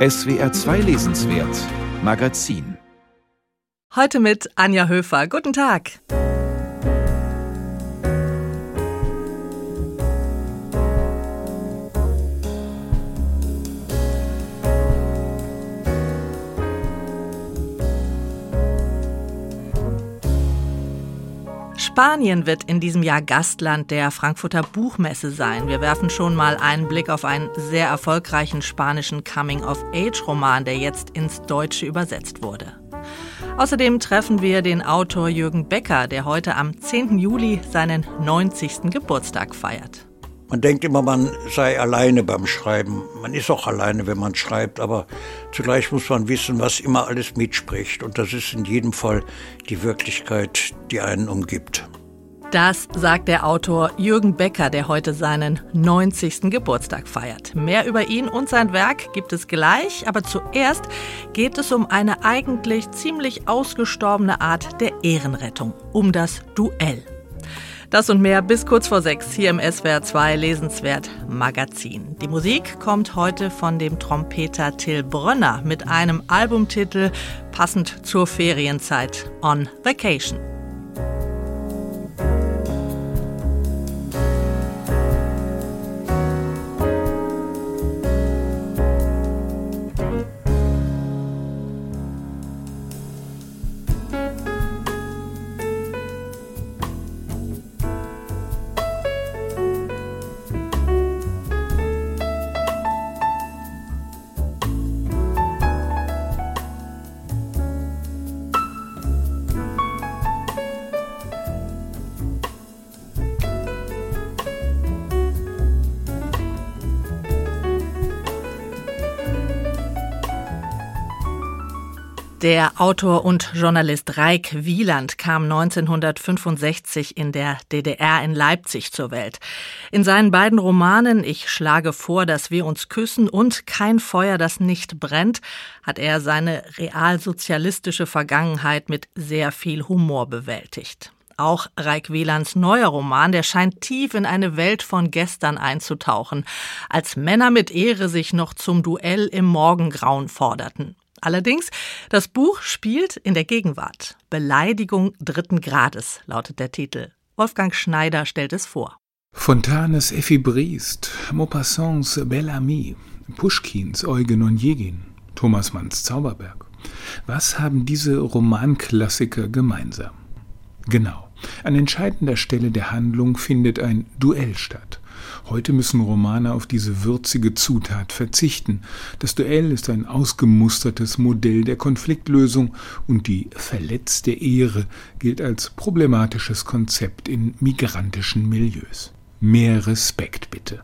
SWR 2 Lesenswert Magazin. Heute mit Anja Höfer. Guten Tag. Spanien wird in diesem Jahr Gastland der Frankfurter Buchmesse sein. Wir werfen schon mal einen Blick auf einen sehr erfolgreichen spanischen Coming-of-Age-Roman, der jetzt ins Deutsche übersetzt wurde. Außerdem treffen wir den Autor Jürgen Becker, der heute am 10. Juli seinen 90. Geburtstag feiert. Man denkt immer, man sei alleine beim Schreiben. Man ist auch alleine, wenn man schreibt, aber zugleich muss man wissen, was immer alles mitspricht. Und das ist in jedem Fall die Wirklichkeit, die einen umgibt. Das sagt der Autor Jürgen Becker, der heute seinen 90. Geburtstag feiert. Mehr über ihn und sein Werk gibt es gleich, aber zuerst geht es um eine eigentlich ziemlich ausgestorbene Art der Ehrenrettung, um das Duell. Das und mehr bis kurz vor sechs hier im SWR 2 Lesenswert Magazin. Die Musik kommt heute von dem Trompeter Till Brönner mit einem Albumtitel passend zur Ferienzeit On Vacation. Der Autor und Journalist Reik Wieland kam 1965 in der DDR in Leipzig zur Welt. In seinen beiden Romanen Ich schlage vor, dass wir uns küssen und Kein Feuer, das nicht brennt, hat er seine realsozialistische Vergangenheit mit sehr viel Humor bewältigt. Auch Reik Wielands neuer Roman, der scheint tief in eine Welt von gestern einzutauchen, als Männer mit Ehre sich noch zum Duell im Morgengrauen forderten. Allerdings, das Buch spielt in der Gegenwart. Beleidigung dritten Grades lautet der Titel. Wolfgang Schneider stellt es vor. Fontanes Effi Briest, Maupassants Belle Amie, Puschkins Eugen Onegin, Thomas Manns Zauberberg. Was haben diese Romanklassiker gemeinsam? Genau, an entscheidender Stelle der Handlung findet ein Duell statt. Heute müssen Romane auf diese würzige Zutat verzichten. Das Duell ist ein ausgemustertes Modell der Konfliktlösung und die verletzte Ehre gilt als problematisches Konzept in migrantischen Milieus. Mehr Respekt bitte.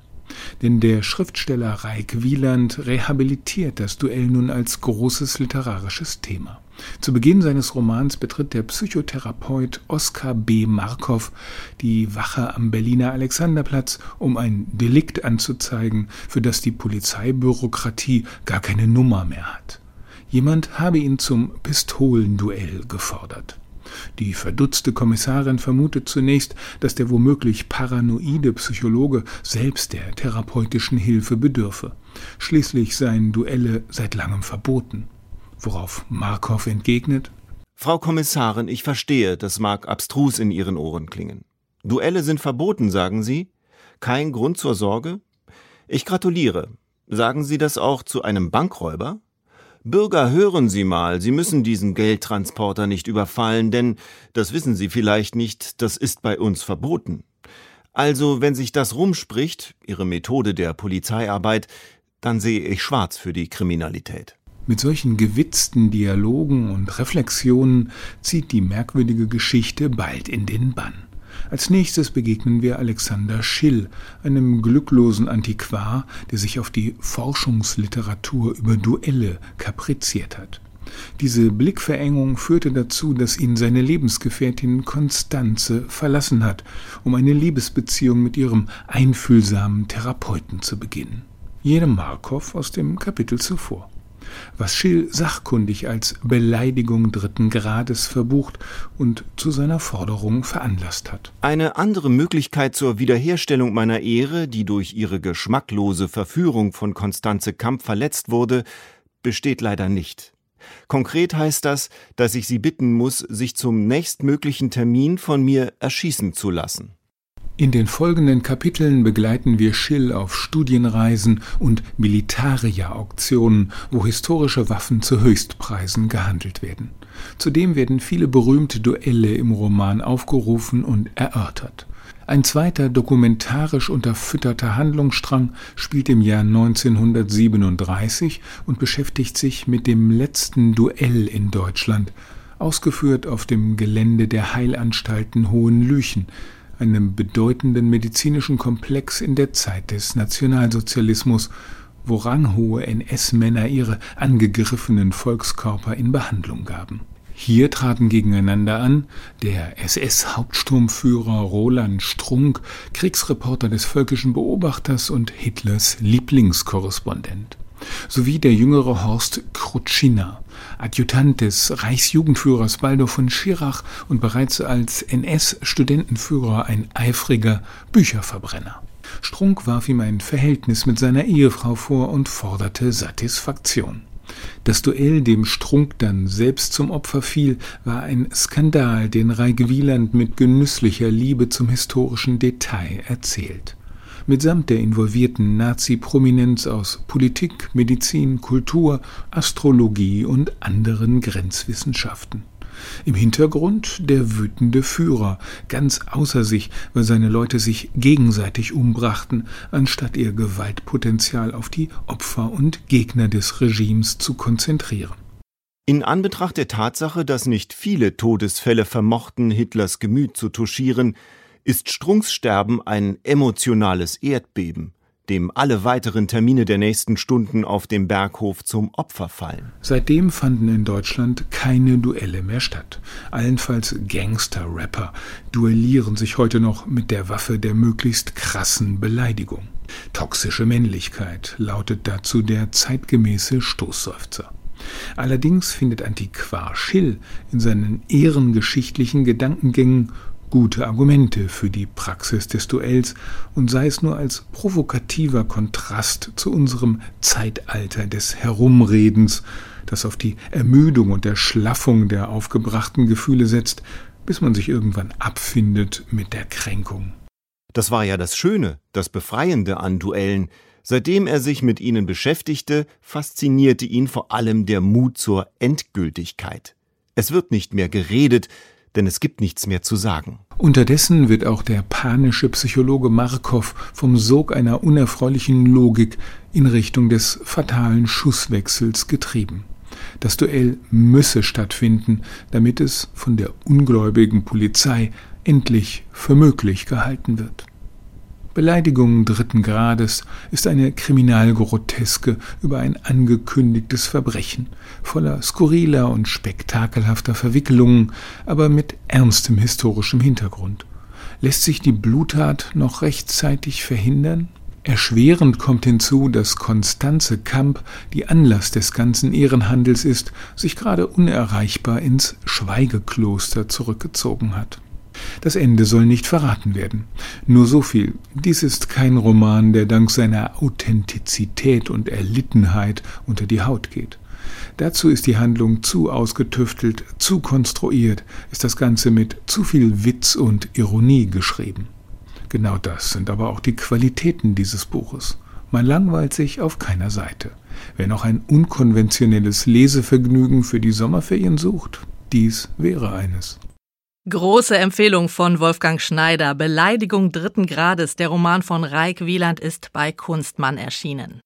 Denn der Schriftsteller Reik Wieland rehabilitiert das Duell nun als großes literarisches Thema. Zu Beginn seines Romans betritt der Psychotherapeut Oskar B. Markov die Wache am Berliner Alexanderplatz, um ein Delikt anzuzeigen, für das die Polizeibürokratie gar keine Nummer mehr hat. Jemand habe ihn zum Pistolenduell gefordert. Die verdutzte Kommissarin vermutet zunächst, dass der womöglich paranoide Psychologe selbst der therapeutischen Hilfe bedürfe. Schließlich seien Duelle seit langem verboten. Worauf Markov entgegnet: Frau Kommissarin, ich verstehe, das mag abstrus in Ihren Ohren klingen. Duelle sind verboten, sagen Sie? Kein Grund zur Sorge? Ich gratuliere. Sagen Sie das auch zu einem Bankräuber? Bürger, hören Sie mal, Sie müssen diesen Geldtransporter nicht überfallen, denn, das wissen Sie vielleicht nicht, das ist bei uns verboten. Also, wenn sich das rumspricht, Ihre Methode der Polizeiarbeit, dann sehe ich schwarz für die Kriminalität. Mit solchen gewitzten Dialogen und Reflexionen zieht die merkwürdige Geschichte bald in den Bann. Als nächstes begegnen wir Alexander Schill, einem glücklosen Antiquar, der sich auf die Forschungsliteratur über Duelle kapriziert hat. Diese Blickverengung führte dazu, dass ihn seine Lebensgefährtin Konstanze verlassen hat, um eine Liebesbeziehung mit ihrem einfühlsamen Therapeuten zu beginnen. Jene Markov aus dem Kapitel zuvor was Schill sachkundig als Beleidigung dritten Grades verbucht und zu seiner Forderung veranlasst hat. Eine andere Möglichkeit zur Wiederherstellung meiner Ehre, die durch ihre geschmacklose Verführung von Konstanze Kamp verletzt wurde, besteht leider nicht. Konkret heißt das, dass ich Sie bitten muss, sich zum nächstmöglichen Termin von mir erschießen zu lassen. In den folgenden Kapiteln begleiten wir Schill auf Studienreisen und Militaria-Auktionen, wo historische Waffen zu Höchstpreisen gehandelt werden. Zudem werden viele berühmte Duelle im Roman aufgerufen und erörtert. Ein zweiter dokumentarisch unterfütterter Handlungsstrang spielt im Jahr 1937 und beschäftigt sich mit dem letzten Duell in Deutschland, ausgeführt auf dem Gelände der Heilanstalten Hohenlüchen, einem bedeutenden medizinischen Komplex in der Zeit des Nationalsozialismus, wo ranghohe NS-Männer ihre angegriffenen Volkskörper in Behandlung gaben. Hier traten gegeneinander an der SS-Hauptsturmführer Roland Strunk, Kriegsreporter des Völkischen Beobachters und Hitlers Lieblingskorrespondent, sowie der jüngere Horst Krutschina, Adjutant des Reichsjugendführers Baldo von Schirach und bereits als NS-Studentenführer ein eifriger Bücherverbrenner. Strunk warf ihm ein Verhältnis mit seiner Ehefrau vor und forderte Satisfaktion. Das Duell, dem Strunk dann selbst zum Opfer fiel, war ein Skandal, den Reike Wieland mit genüsslicher Liebe zum historischen Detail erzählt. Mitsamt der involvierten Nazi-Prominenz aus Politik, Medizin, Kultur, Astrologie und anderen Grenzwissenschaften. Im Hintergrund der wütende Führer, ganz außer sich, weil seine Leute sich gegenseitig umbrachten, anstatt ihr Gewaltpotenzial auf die Opfer und Gegner des Regimes zu konzentrieren. In Anbetracht der Tatsache, dass nicht viele Todesfälle vermochten, Hitlers Gemüt zu touchieren, ist Strunks Sterben ein emotionales Erdbeben dem alle weiteren Termine der nächsten Stunden auf dem Berghof zum Opfer fallen. Seitdem fanden in Deutschland keine Duelle mehr statt. Allenfalls Gangster-Rapper duellieren sich heute noch mit der Waffe der möglichst krassen Beleidigung. Toxische Männlichkeit lautet dazu der zeitgemäße Stoßseufzer. Allerdings findet Antiquar Schill in seinen ehrengeschichtlichen Gedankengängen gute Argumente für die Praxis des Duells und sei es nur als provokativer Kontrast zu unserem Zeitalter des Herumredens, das auf die Ermüdung und Erschlaffung der aufgebrachten Gefühle setzt, bis man sich irgendwann abfindet mit der Kränkung. Das war ja das Schöne, das Befreiende an Duellen. Seitdem er sich mit ihnen beschäftigte, faszinierte ihn vor allem der Mut zur Endgültigkeit. Es wird nicht mehr geredet, denn es gibt nichts mehr zu sagen. Unterdessen wird auch der panische Psychologe Markow vom Sog einer unerfreulichen Logik in Richtung des fatalen Schusswechsels getrieben. Das Duell müsse stattfinden, damit es von der ungläubigen Polizei endlich für möglich gehalten wird. Beleidigung dritten Grades ist eine Kriminalgroteske über ein angekündigtes Verbrechen, voller skurriler und spektakelhafter Verwicklungen, aber mit ernstem historischem Hintergrund. Lässt sich die Bluttat noch rechtzeitig verhindern? Erschwerend kommt hinzu, dass Konstanze Kamp, die Anlass des ganzen Ehrenhandels ist, sich gerade unerreichbar ins Schweigekloster zurückgezogen hat. Das Ende soll nicht verraten werden. Nur so viel. Dies ist kein Roman, der dank seiner Authentizität und Erlittenheit unter die Haut geht. Dazu ist die Handlung zu ausgetüftelt, zu konstruiert, ist das Ganze mit zu viel Witz und Ironie geschrieben. Genau das sind aber auch die Qualitäten dieses Buches. Man langweilt sich auf keiner Seite. Wer noch ein unkonventionelles Lesevergnügen für die Sommerferien sucht, dies wäre eines. Große Empfehlung von Wolfgang Schneider. Beleidigung dritten Grades. Der Roman von Reik Wieland ist bei Kunstmann erschienen.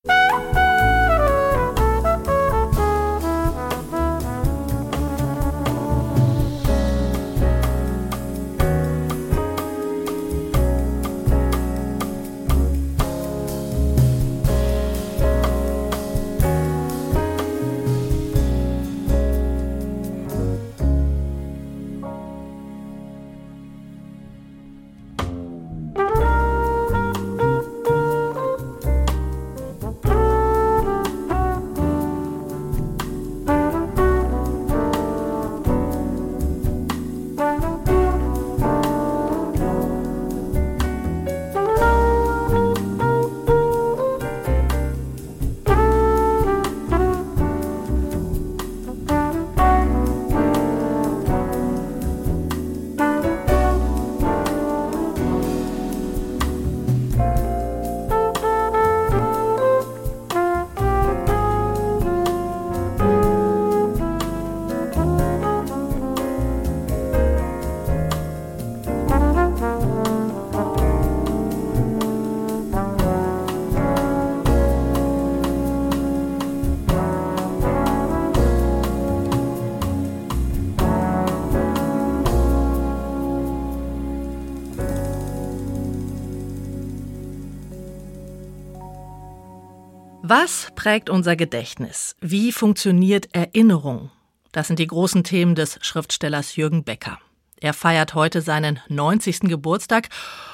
Prägt unser Gedächtnis? Wie funktioniert Erinnerung? Das sind die großen Themen des Schriftstellers Jürgen Becker. Er feiert heute seinen 90. Geburtstag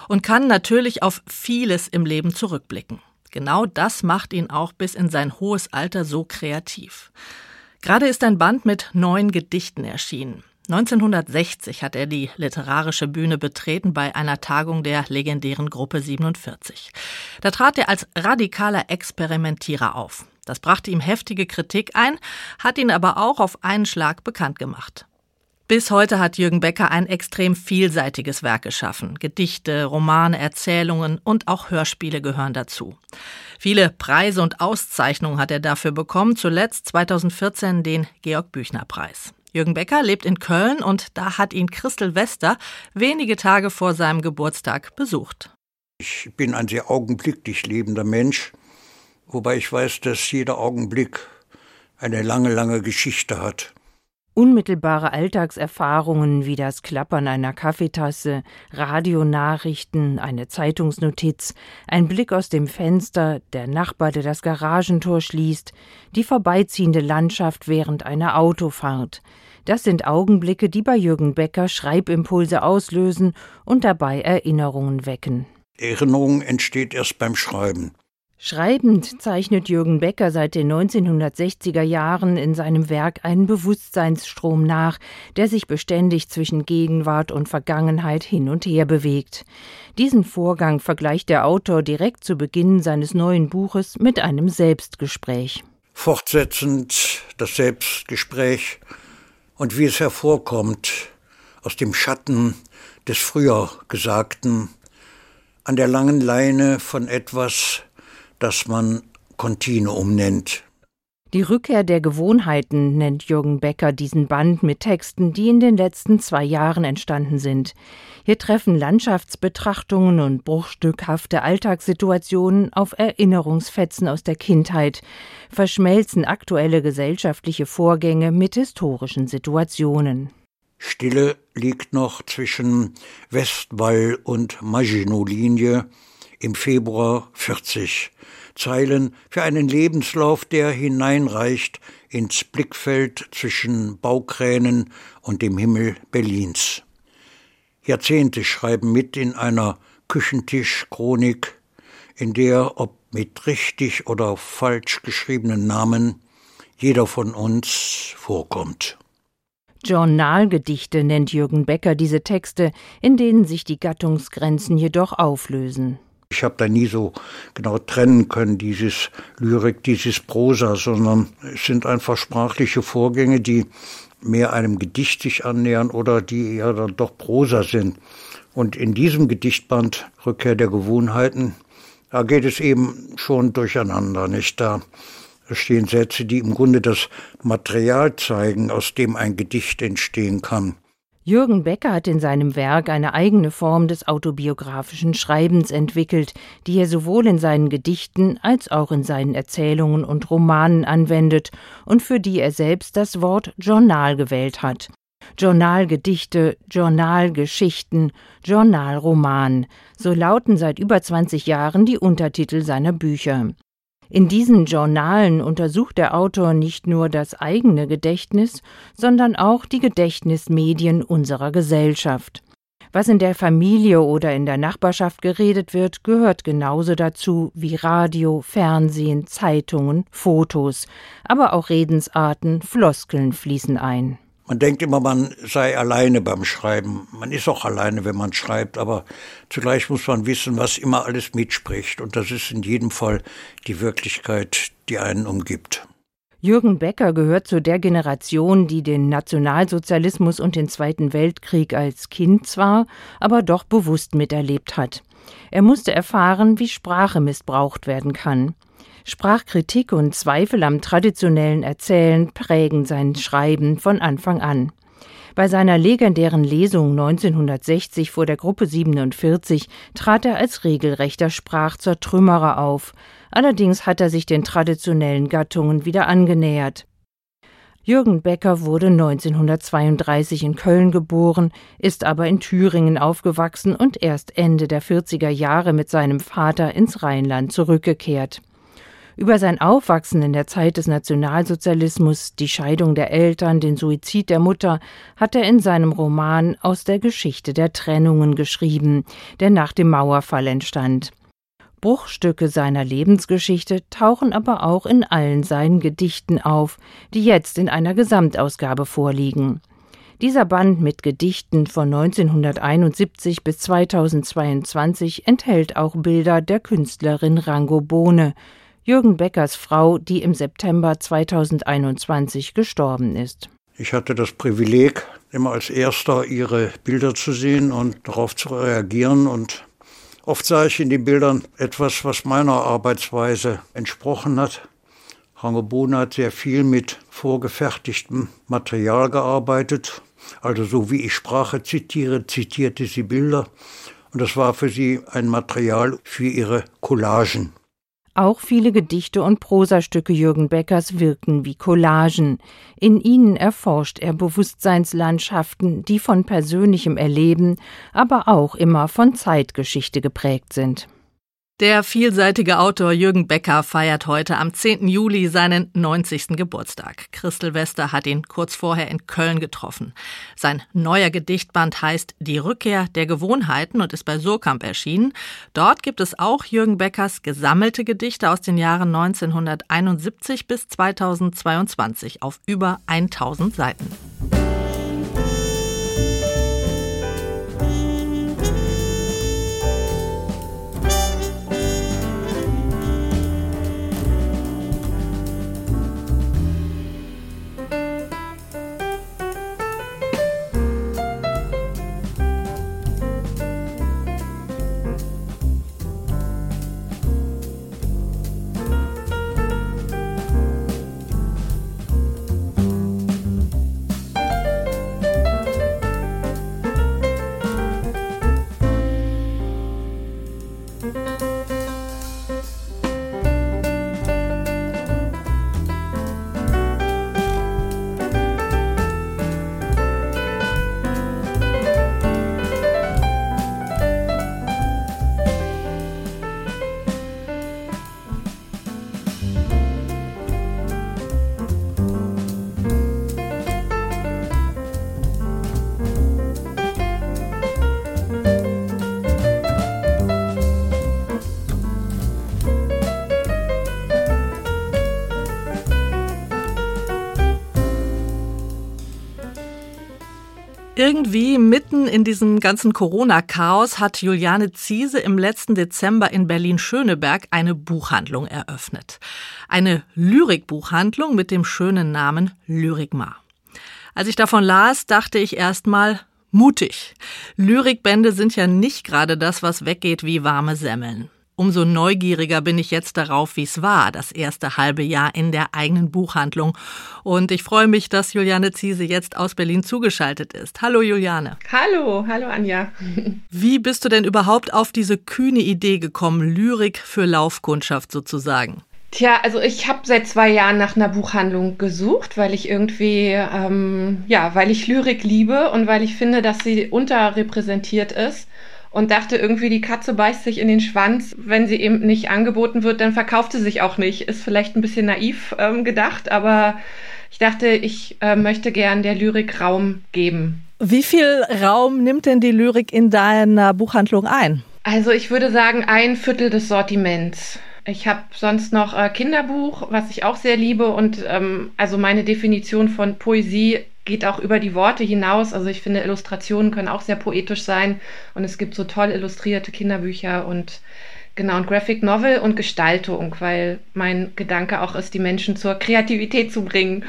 und kann natürlich auf vieles im Leben zurückblicken. Genau das macht ihn auch bis in sein hohes Alter so kreativ. Gerade ist ein Band mit neun Gedichten erschienen. 1960 hat er die literarische Bühne betreten bei einer Tagung der legendären Gruppe 47. Da trat er als radikaler Experimentierer auf. Das brachte ihm heftige Kritik ein, hat ihn aber auch auf einen Schlag bekannt gemacht. Bis heute hat Jürgen Becker ein extrem vielseitiges Werk geschaffen. Gedichte, Romane, Erzählungen und auch Hörspiele gehören dazu. Viele Preise und Auszeichnungen hat er dafür bekommen, zuletzt 2014 den Georg Büchner Preis. Jürgen Becker lebt in Köln und da hat ihn Christel Wester wenige Tage vor seinem Geburtstag besucht. Ich bin ein sehr augenblicklich lebender Mensch, wobei ich weiß, dass jeder Augenblick eine lange, lange Geschichte hat. Unmittelbare Alltagserfahrungen wie das Klappern einer Kaffeetasse, Radionachrichten, eine Zeitungsnotiz, ein Blick aus dem Fenster, der Nachbar, der das Garagentor schließt, die vorbeiziehende Landschaft während einer Autofahrt. Das sind Augenblicke, die bei Jürgen Becker Schreibimpulse auslösen und dabei Erinnerungen wecken. Erinnerung entsteht erst beim Schreiben. Schreibend zeichnet Jürgen Becker seit den 1960er Jahren in seinem Werk einen Bewusstseinsstrom nach, der sich beständig zwischen Gegenwart und Vergangenheit hin und her bewegt. Diesen Vorgang vergleicht der Autor direkt zu Beginn seines neuen Buches mit einem Selbstgespräch. Fortsetzend das Selbstgespräch und wie es hervorkommt aus dem Schatten des früher Gesagten, an der langen Leine von etwas, das man Kontinuum nennt. Die Rückkehr der Gewohnheiten nennt Jürgen Becker diesen Band mit Texten, die in den letzten zwei Jahren entstanden sind. Hier treffen Landschaftsbetrachtungen und bruchstückhafte Alltagssituationen auf Erinnerungsfetzen aus der Kindheit, verschmelzen aktuelle gesellschaftliche Vorgänge mit historischen Situationen. Stille liegt noch zwischen Westwall und Maginot-Linie im Februar 40. Zeilen für einen Lebenslauf, der hineinreicht ins Blickfeld zwischen Baukränen und dem Himmel Berlins. Jahrzehnte schreiben mit in einer Küchentischchronik, in der, ob mit richtig oder falsch geschriebenen Namen, jeder von uns vorkommt. Journalgedichte nennt Jürgen Becker diese Texte, in denen sich die Gattungsgrenzen jedoch auflösen. Ich habe da nie so genau trennen können, dieses Lyrik, dieses Prosa, sondern es sind einfach sprachliche Vorgänge, die mehr einem Gedicht sich annähern oder die eher dann doch Prosa sind. Und in diesem Gedichtband Rückkehr der Gewohnheiten, da geht es eben schon durcheinander, nicht da? stehen Sätze, die im Grunde das Material zeigen, aus dem ein Gedicht entstehen kann. Jürgen Becker hat in seinem Werk eine eigene Form des autobiografischen Schreibens entwickelt, die er sowohl in seinen Gedichten als auch in seinen Erzählungen und Romanen anwendet und für die er selbst das Wort Journal gewählt hat. Journalgedichte, Journalgeschichten, Journalroman, so lauten seit über 20 Jahren die Untertitel seiner Bücher. In diesen Journalen untersucht der Autor nicht nur das eigene Gedächtnis, sondern auch die Gedächtnismedien unserer Gesellschaft. Was in der Familie oder in der Nachbarschaft geredet wird, gehört genauso dazu wie Radio, Fernsehen, Zeitungen, Fotos, aber auch Redensarten, Floskeln fließen ein. Man denkt immer, man sei alleine beim Schreiben. Man ist auch alleine, wenn man schreibt, aber zugleich muss man wissen, was immer alles mitspricht. Und das ist in jedem Fall die Wirklichkeit, die einen umgibt. Jürgen Becker gehört zu der Generation, die den Nationalsozialismus und den Zweiten Weltkrieg als Kind zwar, aber doch bewusst miterlebt hat. Er musste erfahren, wie Sprache missbraucht werden kann. Sprachkritik und Zweifel am traditionellen Erzählen prägen sein Schreiben von Anfang an. Bei seiner legendären Lesung 1960 vor der Gruppe 47 trat er als regelrechter Sprachzertrümmerer auf. Allerdings hat er sich den traditionellen Gattungen wieder angenähert. Jürgen Becker wurde 1932 in Köln geboren, ist aber in Thüringen aufgewachsen und erst Ende der 40er Jahre mit seinem Vater ins Rheinland zurückgekehrt. Über sein Aufwachsen in der Zeit des Nationalsozialismus, die Scheidung der Eltern, den Suizid der Mutter, hat er in seinem Roman Aus der Geschichte der Trennungen geschrieben, der nach dem Mauerfall entstand. Bruchstücke seiner Lebensgeschichte tauchen aber auch in allen seinen Gedichten auf, die jetzt in einer Gesamtausgabe vorliegen. Dieser Band mit Gedichten von 1971 bis 2022 enthält auch Bilder der Künstlerin Rango Bohne, Jürgen Beckers Frau, die im September 2021 gestorben ist. Ich hatte das Privileg, immer als erster ihre Bilder zu sehen und darauf zu reagieren. Und oft sah ich in den Bildern etwas, was meiner Arbeitsweise entsprochen hat. Bohne hat sehr viel mit vorgefertigtem Material gearbeitet. Also so wie ich Sprache zitiere, zitierte sie Bilder. Und das war für sie ein Material für ihre Collagen. Auch viele Gedichte und Prosastücke Jürgen Beckers wirken wie Collagen. In ihnen erforscht er Bewusstseinslandschaften, die von persönlichem Erleben, aber auch immer von Zeitgeschichte geprägt sind. Der vielseitige Autor Jürgen Becker feiert heute am 10. Juli seinen 90. Geburtstag. Christel Wester hat ihn kurz vorher in Köln getroffen. Sein neuer Gedichtband heißt Die Rückkehr der Gewohnheiten und ist bei Surkamp erschienen. Dort gibt es auch Jürgen Beckers gesammelte Gedichte aus den Jahren 1971 bis 2022 auf über 1000 Seiten. Irgendwie mitten in diesem ganzen Corona-Chaos hat Juliane Ziese im letzten Dezember in Berlin-Schöneberg eine Buchhandlung eröffnet. Eine Lyrikbuchhandlung mit dem schönen Namen Lyrikmar. Als ich davon las, dachte ich erstmal, mutig. Lyrikbände sind ja nicht gerade das, was weggeht wie warme Semmeln. Umso neugieriger bin ich jetzt darauf, wie es war, das erste halbe Jahr in der eigenen Buchhandlung. Und ich freue mich, dass Juliane Ziese jetzt aus Berlin zugeschaltet ist. Hallo Juliane. Hallo, hallo Anja. Wie bist du denn überhaupt auf diese kühne Idee gekommen, Lyrik für Laufkundschaft sozusagen? Tja, also ich habe seit zwei Jahren nach einer Buchhandlung gesucht, weil ich irgendwie, ähm, ja, weil ich Lyrik liebe und weil ich finde, dass sie unterrepräsentiert ist und dachte irgendwie, die Katze beißt sich in den Schwanz. Wenn sie eben nicht angeboten wird, dann verkauft sie sich auch nicht. Ist vielleicht ein bisschen naiv ähm, gedacht, aber ich dachte, ich äh, möchte gern der Lyrik Raum geben. Wie viel Raum nimmt denn die Lyrik in deiner Buchhandlung ein? Also ich würde sagen, ein Viertel des Sortiments. Ich habe sonst noch äh, Kinderbuch, was ich auch sehr liebe. Und ähm, also meine Definition von Poesie geht auch über die Worte hinaus. Also ich finde, Illustrationen können auch sehr poetisch sein und es gibt so toll illustrierte Kinderbücher und genau, und Graphic Novel und Gestaltung, weil mein Gedanke auch ist, die Menschen zur Kreativität zu bringen.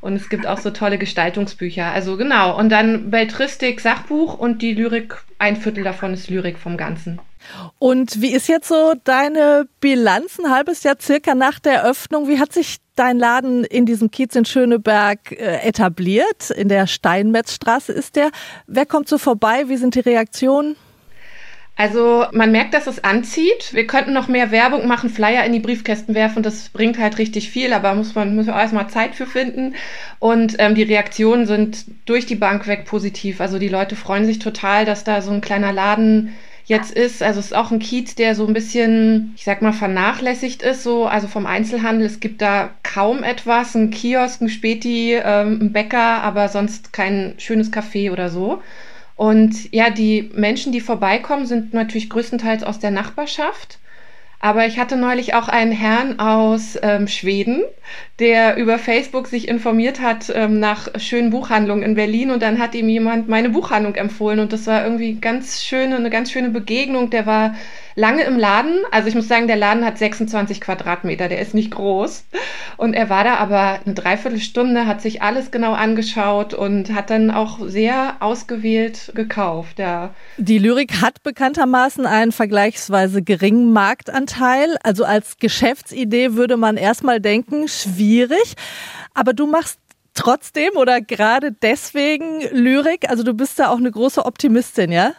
Und es gibt auch so tolle Gestaltungsbücher. Also genau, und dann Beltristik, Sachbuch und die Lyrik, ein Viertel davon ist Lyrik vom Ganzen. Und wie ist jetzt so deine Bilanz, ein halbes Jahr circa nach der Öffnung? Wie hat sich dein Laden in diesem Kiez in Schöneberg äh, etabliert? In der Steinmetzstraße ist der. Wer kommt so vorbei? Wie sind die Reaktionen? Also man merkt, dass es anzieht. Wir könnten noch mehr Werbung machen, Flyer in die Briefkästen werfen. Das bringt halt richtig viel, aber muss man muss man erstmal Zeit für finden. Und ähm, die Reaktionen sind durch die Bank weg positiv. Also die Leute freuen sich total, dass da so ein kleiner Laden jetzt ist. Also es ist auch ein Kiez, der so ein bisschen, ich sag mal, vernachlässigt ist, so, also vom Einzelhandel. Es gibt da kaum etwas, ein Kiosk, ein Späti, ähm, ein Bäcker, aber sonst kein schönes Café oder so. Und ja, die Menschen, die vorbeikommen, sind natürlich größtenteils aus der Nachbarschaft. Aber ich hatte neulich auch einen Herrn aus ähm, Schweden, der über Facebook sich informiert hat ähm, nach schönen Buchhandlungen in Berlin und dann hat ihm jemand meine Buchhandlung empfohlen und das war irgendwie ganz schöne, eine ganz schöne Begegnung. Der war lange im Laden. Also ich muss sagen, der Laden hat 26 Quadratmeter, der ist nicht groß. Und er war da aber eine Dreiviertelstunde, hat sich alles genau angeschaut und hat dann auch sehr ausgewählt gekauft. Ja. Die Lyrik hat bekanntermaßen einen vergleichsweise geringen Marktanteil. Also als Geschäftsidee würde man erstmal denken, schwierig. Aber du machst trotzdem oder gerade deswegen Lyrik. Also du bist da auch eine große Optimistin, ja?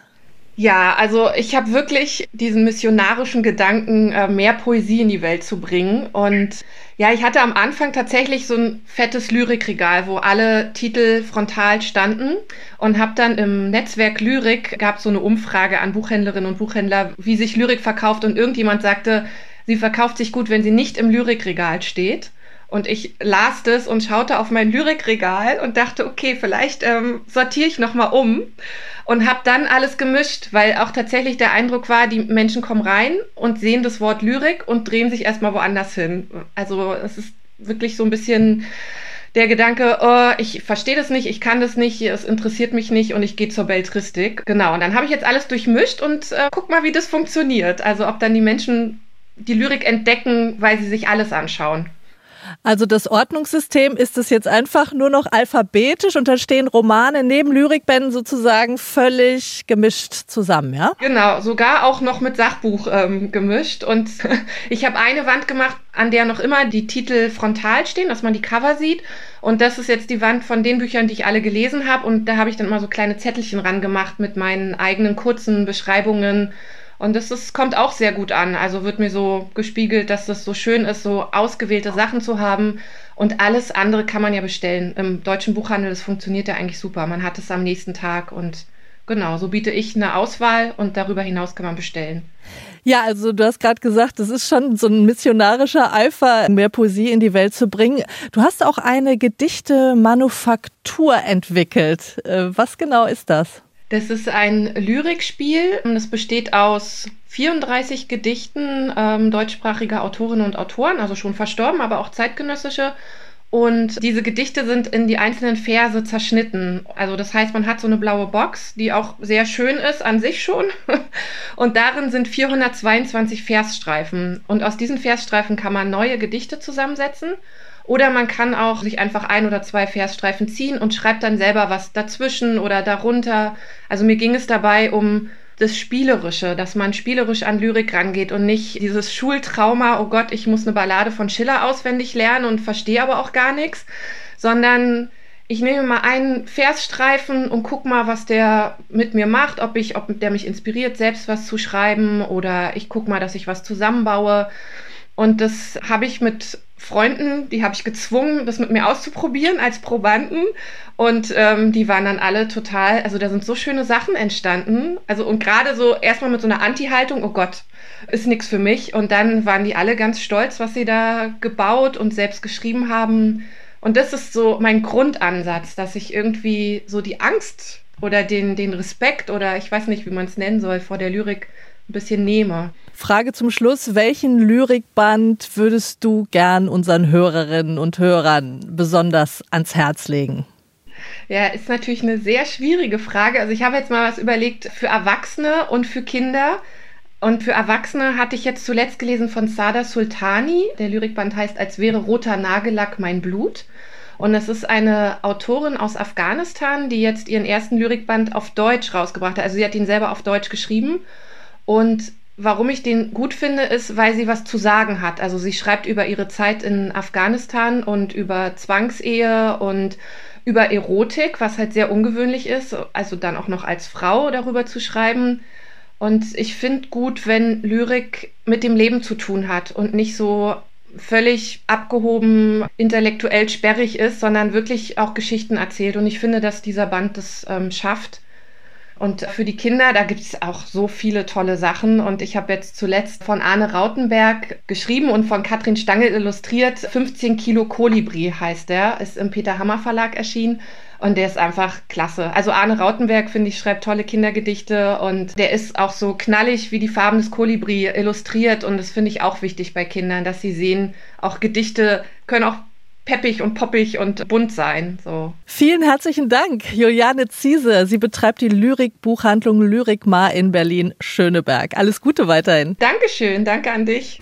Ja, also ich habe wirklich diesen missionarischen Gedanken, äh, mehr Poesie in die Welt zu bringen. Und ja, ich hatte am Anfang tatsächlich so ein fettes Lyrikregal, wo alle Titel frontal standen und habe dann im Netzwerk Lyrik, gab so eine Umfrage an Buchhändlerinnen und Buchhändler, wie sich Lyrik verkauft. Und irgendjemand sagte, sie verkauft sich gut, wenn sie nicht im Lyrikregal steht. Und ich las das und schaute auf mein Lyrikregal und dachte, okay, vielleicht ähm, sortiere ich nochmal um und habe dann alles gemischt, weil auch tatsächlich der Eindruck war, die Menschen kommen rein und sehen das Wort Lyrik und drehen sich erstmal woanders hin. Also es ist wirklich so ein bisschen der Gedanke, oh, ich verstehe das nicht, ich kann das nicht, es interessiert mich nicht und ich gehe zur Beltristik. Genau, und dann habe ich jetzt alles durchmischt und äh, guck mal, wie das funktioniert. Also ob dann die Menschen die Lyrik entdecken, weil sie sich alles anschauen. Also das Ordnungssystem ist es jetzt einfach nur noch alphabetisch und da stehen Romane neben Lyrikbänden sozusagen völlig gemischt zusammen, ja? Genau, sogar auch noch mit Sachbuch ähm, gemischt. Und ich habe eine Wand gemacht, an der noch immer die Titel frontal stehen, dass man die Cover sieht. Und das ist jetzt die Wand von den Büchern, die ich alle gelesen habe. Und da habe ich dann immer so kleine Zettelchen ran gemacht mit meinen eigenen kurzen Beschreibungen und das ist, kommt auch sehr gut an. Also wird mir so gespiegelt, dass das so schön ist, so ausgewählte Sachen zu haben. Und alles andere kann man ja bestellen. Im deutschen Buchhandel, das funktioniert ja eigentlich super. Man hat es am nächsten Tag und genau, so biete ich eine Auswahl und darüber hinaus kann man bestellen. Ja, also du hast gerade gesagt, das ist schon so ein missionarischer Eifer, mehr Poesie in die Welt zu bringen. Du hast auch eine Gedichte-Manufaktur entwickelt. Äh, was genau ist das? Das ist ein Lyrikspiel. Das besteht aus 34 Gedichten ähm, deutschsprachiger Autorinnen und Autoren, also schon verstorben, aber auch zeitgenössische. Und diese Gedichte sind in die einzelnen Verse zerschnitten. Also das heißt, man hat so eine blaue Box, die auch sehr schön ist an sich schon. Und darin sind 422 Versstreifen. Und aus diesen Versstreifen kann man neue Gedichte zusammensetzen. Oder man kann auch sich einfach ein oder zwei Versstreifen ziehen und schreibt dann selber was dazwischen oder darunter. Also mir ging es dabei um das Spielerische, dass man spielerisch an Lyrik rangeht und nicht dieses Schultrauma, oh Gott, ich muss eine Ballade von Schiller auswendig lernen und verstehe aber auch gar nichts, sondern ich nehme mal einen Versstreifen und guck mal, was der mit mir macht, ob ich, ob der mich inspiriert, selbst was zu schreiben oder ich guck mal, dass ich was zusammenbaue. Und das habe ich mit Freunden, die habe ich gezwungen, das mit mir auszuprobieren als Probanden. Und ähm, die waren dann alle total, also da sind so schöne Sachen entstanden. Also und gerade so erstmal mit so einer Anti-Haltung, oh Gott, ist nichts für mich. Und dann waren die alle ganz stolz, was sie da gebaut und selbst geschrieben haben. Und das ist so mein Grundansatz, dass ich irgendwie so die Angst oder den, den Respekt oder ich weiß nicht, wie man es nennen soll, vor der Lyrik ein bisschen nehme. Frage zum Schluss. Welchen Lyrikband würdest du gern unseren Hörerinnen und Hörern besonders ans Herz legen? Ja, ist natürlich eine sehr schwierige Frage. Also ich habe jetzt mal was überlegt für Erwachsene und für Kinder. Und für Erwachsene hatte ich jetzt zuletzt gelesen von Sada Sultani. Der Lyrikband heißt Als wäre roter Nagellack mein Blut. Und es ist eine Autorin aus Afghanistan, die jetzt ihren ersten Lyrikband auf Deutsch rausgebracht hat. Also sie hat ihn selber auf Deutsch geschrieben. Und Warum ich den gut finde, ist, weil sie was zu sagen hat. Also sie schreibt über ihre Zeit in Afghanistan und über Zwangsehe und über Erotik, was halt sehr ungewöhnlich ist, also dann auch noch als Frau darüber zu schreiben. Und ich finde gut, wenn Lyrik mit dem Leben zu tun hat und nicht so völlig abgehoben, intellektuell sperrig ist, sondern wirklich auch Geschichten erzählt. Und ich finde, dass dieser Band das ähm, schafft. Und für die Kinder, da gibt es auch so viele tolle Sachen. Und ich habe jetzt zuletzt von Arne Rautenberg geschrieben und von Katrin Stangel illustriert. 15 Kilo Kolibri heißt der, ist im Peter Hammer Verlag erschienen. Und der ist einfach klasse. Also Arne Rautenberg, finde ich, schreibt tolle Kindergedichte und der ist auch so knallig wie die Farben des Kolibri illustriert. Und das finde ich auch wichtig bei Kindern, dass sie sehen, auch Gedichte können auch peppig und poppig und bunt sein. So. Vielen herzlichen Dank, Juliane Ziese. Sie betreibt die Lyrikbuchhandlung Lyrikmar in Berlin-Schöneberg. Alles Gute weiterhin. Dankeschön, danke an dich.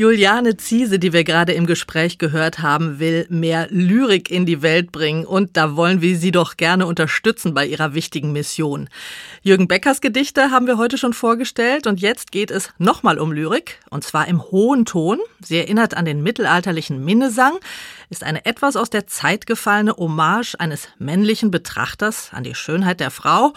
Juliane Ziese, die wir gerade im Gespräch gehört haben, will mehr Lyrik in die Welt bringen. Und da wollen wir sie doch gerne unterstützen bei ihrer wichtigen Mission. Jürgen Beckers Gedichte haben wir heute schon vorgestellt. Und jetzt geht es nochmal um Lyrik. Und zwar im hohen Ton. Sie erinnert an den mittelalterlichen Minnesang, ist eine etwas aus der Zeit gefallene Hommage eines männlichen Betrachters an die Schönheit der Frau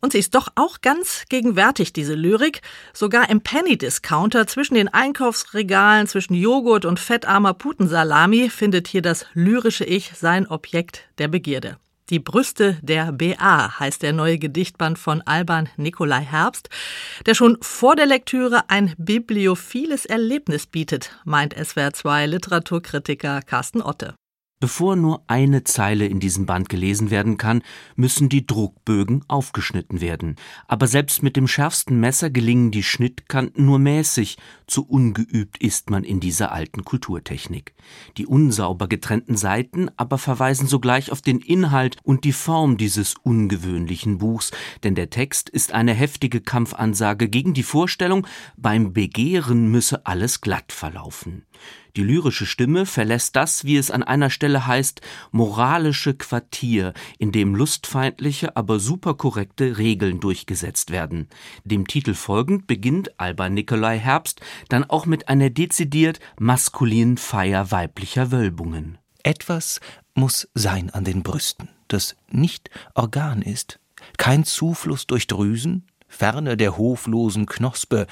und sie ist doch auch ganz gegenwärtig, diese Lyrik. Sogar im Penny-Discounter zwischen den Einkaufsregalen, zwischen Joghurt und fettarmer Putensalami findet hier das lyrische Ich sein Objekt der Begierde. Die Brüste der BA heißt der neue Gedichtband von Alban Nikolai Herbst, der schon vor der Lektüre ein bibliophiles Erlebnis bietet, meint SWR 2 Literaturkritiker Carsten Otte. Bevor nur eine Zeile in diesem Band gelesen werden kann, müssen die Druckbögen aufgeschnitten werden. Aber selbst mit dem schärfsten Messer gelingen die Schnittkanten nur mäßig, zu ungeübt ist man in dieser alten Kulturtechnik. Die unsauber getrennten Seiten aber verweisen sogleich auf den Inhalt und die Form dieses ungewöhnlichen Buchs, denn der Text ist eine heftige Kampfansage gegen die Vorstellung, beim Begehren müsse alles glatt verlaufen. Die lyrische Stimme verlässt das, wie es an einer Stelle heißt, moralische Quartier, in dem lustfeindliche, aber superkorrekte Regeln durchgesetzt werden. Dem Titel folgend beginnt Alba Nikolai Herbst dann auch mit einer dezidiert maskulinen Feier weiblicher Wölbungen. Etwas muss sein an den Brüsten, das nicht Organ ist, kein Zufluss durch Drüsen, ferne der hoflosen Knospe,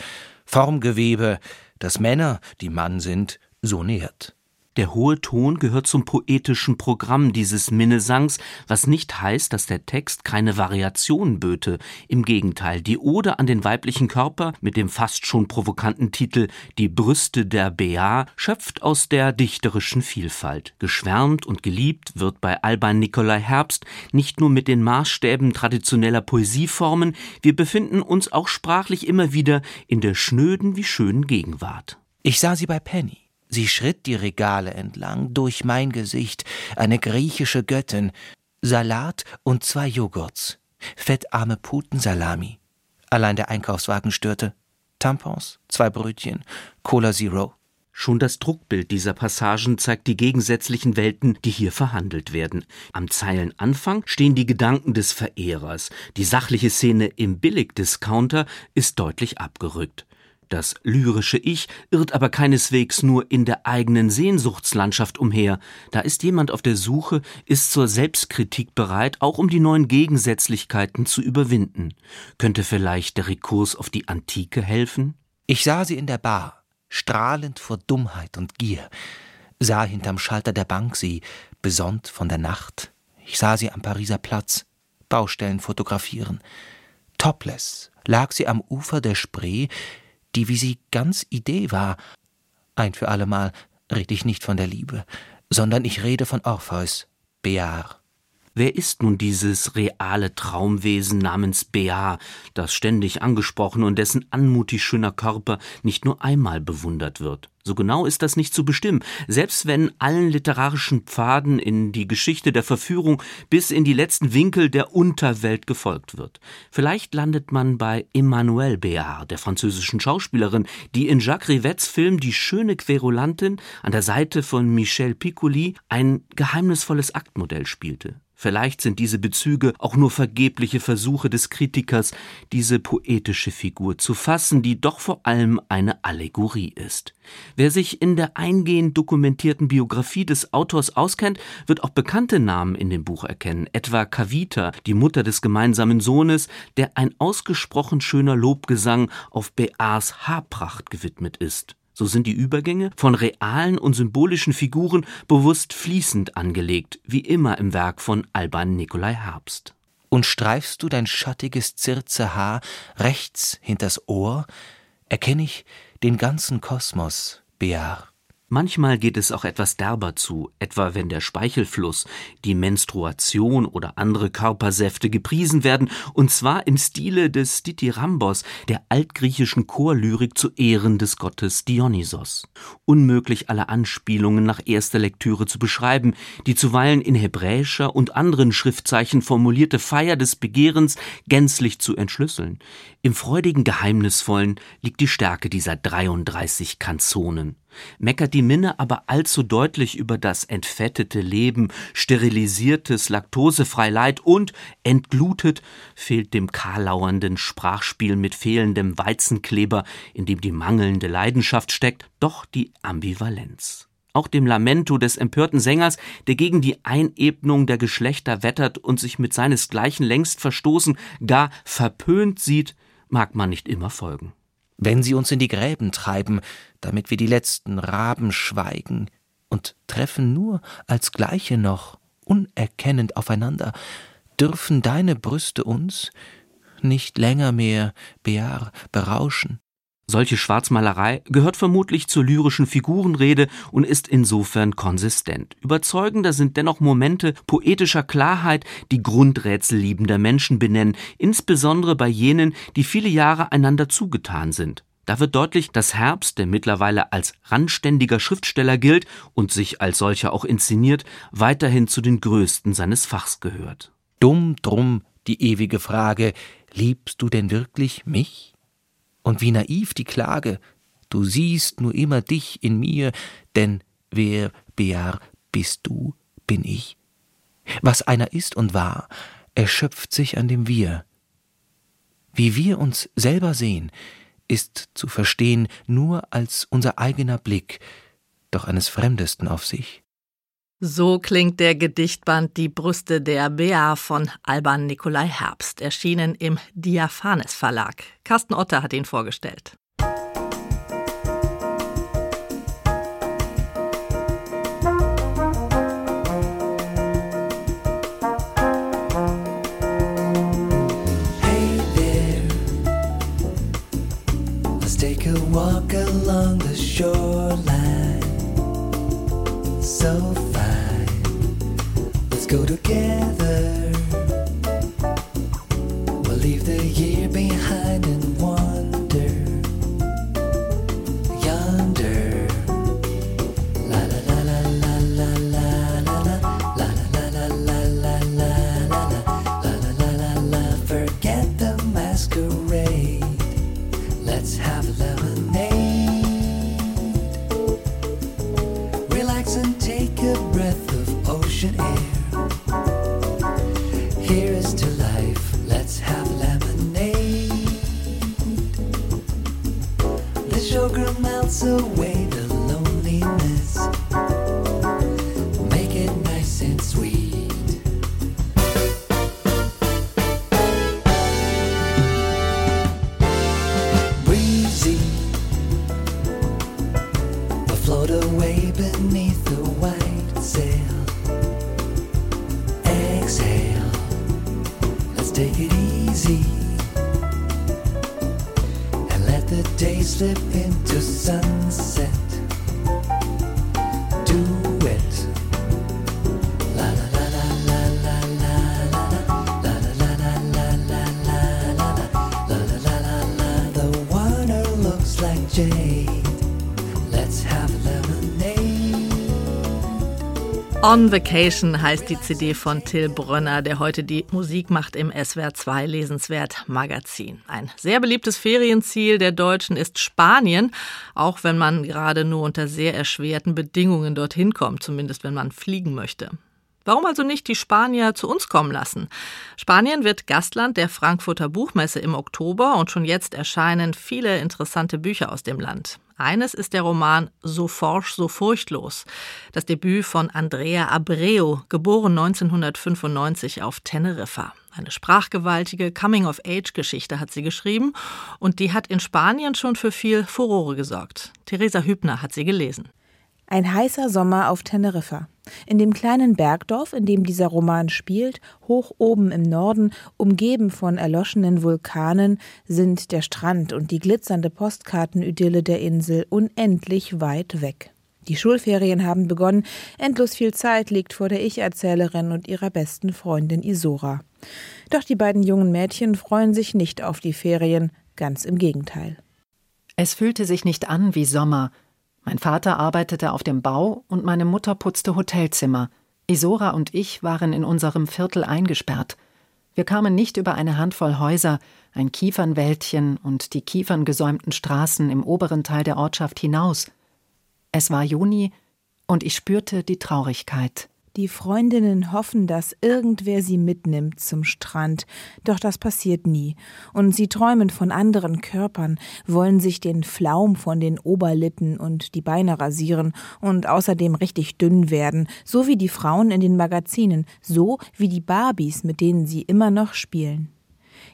Formgewebe, das Männer, die Mann sind, so nähert. Der hohe Ton gehört zum poetischen Programm dieses Minnesangs, was nicht heißt, dass der Text keine Variation böte. Im Gegenteil, die Ode an den weiblichen Körper mit dem fast schon provokanten Titel Die Brüste der Bea schöpft aus der dichterischen Vielfalt. Geschwärmt und geliebt wird bei Alban Nikolai Herbst nicht nur mit den Maßstäben traditioneller Poesieformen, wir befinden uns auch sprachlich immer wieder in der schnöden wie schönen Gegenwart. Ich sah sie bei Penny. Sie schritt die Regale entlang, durch mein Gesicht, eine griechische Göttin, Salat und zwei Joghurts, fettarme Putensalami. allein der Einkaufswagen störte. Tampons, zwei Brötchen, Cola Zero. Schon das Druckbild dieser Passagen zeigt die gegensätzlichen Welten, die hier verhandelt werden. Am Zeilenanfang stehen die Gedanken des Verehrers. Die sachliche Szene im Billigdiscounter ist deutlich abgerückt. Das lyrische Ich irrt aber keineswegs nur in der eigenen Sehnsuchtslandschaft umher. Da ist jemand auf der Suche, ist zur Selbstkritik bereit, auch um die neuen Gegensätzlichkeiten zu überwinden. Könnte vielleicht der Rekurs auf die Antike helfen? Ich sah sie in der Bar, strahlend vor Dummheit und Gier, sah hinterm Schalter der Bank sie, besonnt von der Nacht. Ich sah sie am Pariser Platz, Baustellen fotografieren. Topless lag sie am Ufer der Spree, die wie sie ganz Idee war. Ein für allemal rede ich nicht von der Liebe, sondern ich rede von Orpheus, Bear. Wer ist nun dieses reale Traumwesen namens Bea, das ständig angesprochen und dessen anmutig schöner Körper nicht nur einmal bewundert wird? So genau ist das nicht zu bestimmen, selbst wenn allen literarischen Pfaden in die Geschichte der Verführung bis in die letzten Winkel der Unterwelt gefolgt wird. Vielleicht landet man bei Emmanuelle Béard, der französischen Schauspielerin, die in Jacques Rivets Film Die schöne Querulantin an der Seite von Michel Piccoli ein geheimnisvolles Aktmodell spielte. Vielleicht sind diese Bezüge auch nur vergebliche Versuche des Kritikers, diese poetische Figur zu fassen, die doch vor allem eine Allegorie ist. Wer sich in der eingehend dokumentierten Biografie des Autors auskennt, wird auch bekannte Namen in dem Buch erkennen, etwa Kavita, die Mutter des gemeinsamen Sohnes, der ein ausgesprochen schöner Lobgesang auf Bears Haarpracht gewidmet ist. So sind die Übergänge von realen und symbolischen Figuren bewusst fließend angelegt, wie immer im Werk von Alban Nikolai Herbst. Und streifst du dein schattiges Zirzehaar rechts hinters Ohr, erkenne ich den ganzen Kosmos, Bear. Manchmal geht es auch etwas derber zu, etwa wenn der Speichelfluss, die Menstruation oder andere Körpersäfte gepriesen werden, und zwar im Stile des Dithyrambos, der altgriechischen Chorlyrik zu Ehren des Gottes Dionysos. Unmöglich alle Anspielungen nach erster Lektüre zu beschreiben, die zuweilen in hebräischer und anderen Schriftzeichen formulierte Feier des Begehrens gänzlich zu entschlüsseln. Im freudigen Geheimnisvollen liegt die Stärke dieser 33 Kanzonen meckert die Minne aber allzu deutlich über das entfettete Leben, sterilisiertes, laktosefrei Leid und entglutet fehlt dem kahlauernden Sprachspiel mit fehlendem Weizenkleber, in dem die mangelnde Leidenschaft steckt, doch die Ambivalenz. Auch dem Lamento des empörten Sängers, der gegen die Einebnung der Geschlechter wettert und sich mit seinesgleichen längst verstoßen, gar verpönt sieht, mag man nicht immer folgen wenn sie uns in die Gräben treiben, damit wir die letzten Raben schweigen und treffen nur als Gleiche noch, unerkennend aufeinander, dürfen deine Brüste uns nicht länger mehr, Bear, berauschen. Solche Schwarzmalerei gehört vermutlich zur lyrischen Figurenrede und ist insofern konsistent. Überzeugender sind dennoch Momente poetischer Klarheit, die Grundrätsel liebender Menschen benennen, insbesondere bei jenen, die viele Jahre einander zugetan sind. Da wird deutlich, dass Herbst, der mittlerweile als randständiger Schriftsteller gilt und sich als solcher auch inszeniert, weiterhin zu den Größten seines Fachs gehört. Dumm drum die ewige Frage, liebst du denn wirklich mich? Und wie naiv die Klage, du siehst nur immer dich in mir, denn wer, Bear, bist du, bin ich. Was einer ist und war, erschöpft sich an dem Wir. Wie wir uns selber sehen, ist zu verstehen nur als unser eigener Blick, doch eines Fremdesten auf sich. So klingt der Gedichtband Die Brüste der Bea von Alban Nikolai Herbst, erschienen im Diaphanes Verlag. Carsten Otter hat ihn vorgestellt. shoreline so fine. Let's go together. On Vacation heißt die CD von Till Brönner, der heute die Musik macht im SWR 2 Lesenswert Magazin. Ein sehr beliebtes Ferienziel der Deutschen ist Spanien, auch wenn man gerade nur unter sehr erschwerten Bedingungen dorthin kommt, zumindest wenn man fliegen möchte. Warum also nicht die Spanier zu uns kommen lassen? Spanien wird Gastland der Frankfurter Buchmesse im Oktober und schon jetzt erscheinen viele interessante Bücher aus dem Land. Eines ist der Roman So forsch, so furchtlos. Das Debüt von Andrea Abreu, geboren 1995 auf Teneriffa. Eine sprachgewaltige Coming-of-Age-Geschichte hat sie geschrieben und die hat in Spanien schon für viel Furore gesorgt. Theresa Hübner hat sie gelesen. Ein heißer Sommer auf Teneriffa. In dem kleinen Bergdorf, in dem dieser Roman spielt, hoch oben im Norden, umgeben von erloschenen Vulkanen, sind der Strand und die glitzernde Postkartenidylle der Insel unendlich weit weg. Die Schulferien haben begonnen, endlos viel Zeit liegt vor der Ich-Erzählerin und ihrer besten Freundin Isora. Doch die beiden jungen Mädchen freuen sich nicht auf die Ferien, ganz im Gegenteil. Es fühlte sich nicht an wie Sommer, mein Vater arbeitete auf dem Bau und meine Mutter putzte Hotelzimmer. Isora und ich waren in unserem Viertel eingesperrt. Wir kamen nicht über eine Handvoll Häuser, ein Kiefernwäldchen und die kieferngesäumten Straßen im oberen Teil der Ortschaft hinaus. Es war Juni und ich spürte die Traurigkeit. Die Freundinnen hoffen, dass irgendwer sie mitnimmt zum Strand, doch das passiert nie. Und sie träumen von anderen Körpern, wollen sich den Flaum von den Oberlippen und die Beine rasieren und außerdem richtig dünn werden, so wie die Frauen in den Magazinen, so wie die Barbies, mit denen sie immer noch spielen.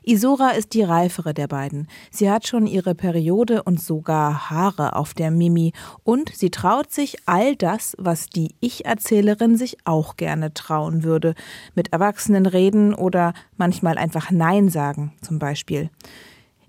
Isora ist die reifere der beiden. Sie hat schon ihre Periode und sogar Haare auf der Mimi. Und sie traut sich all das, was die Ich-Erzählerin sich auch gerne trauen würde. Mit Erwachsenen reden oder manchmal einfach Nein sagen, zum Beispiel.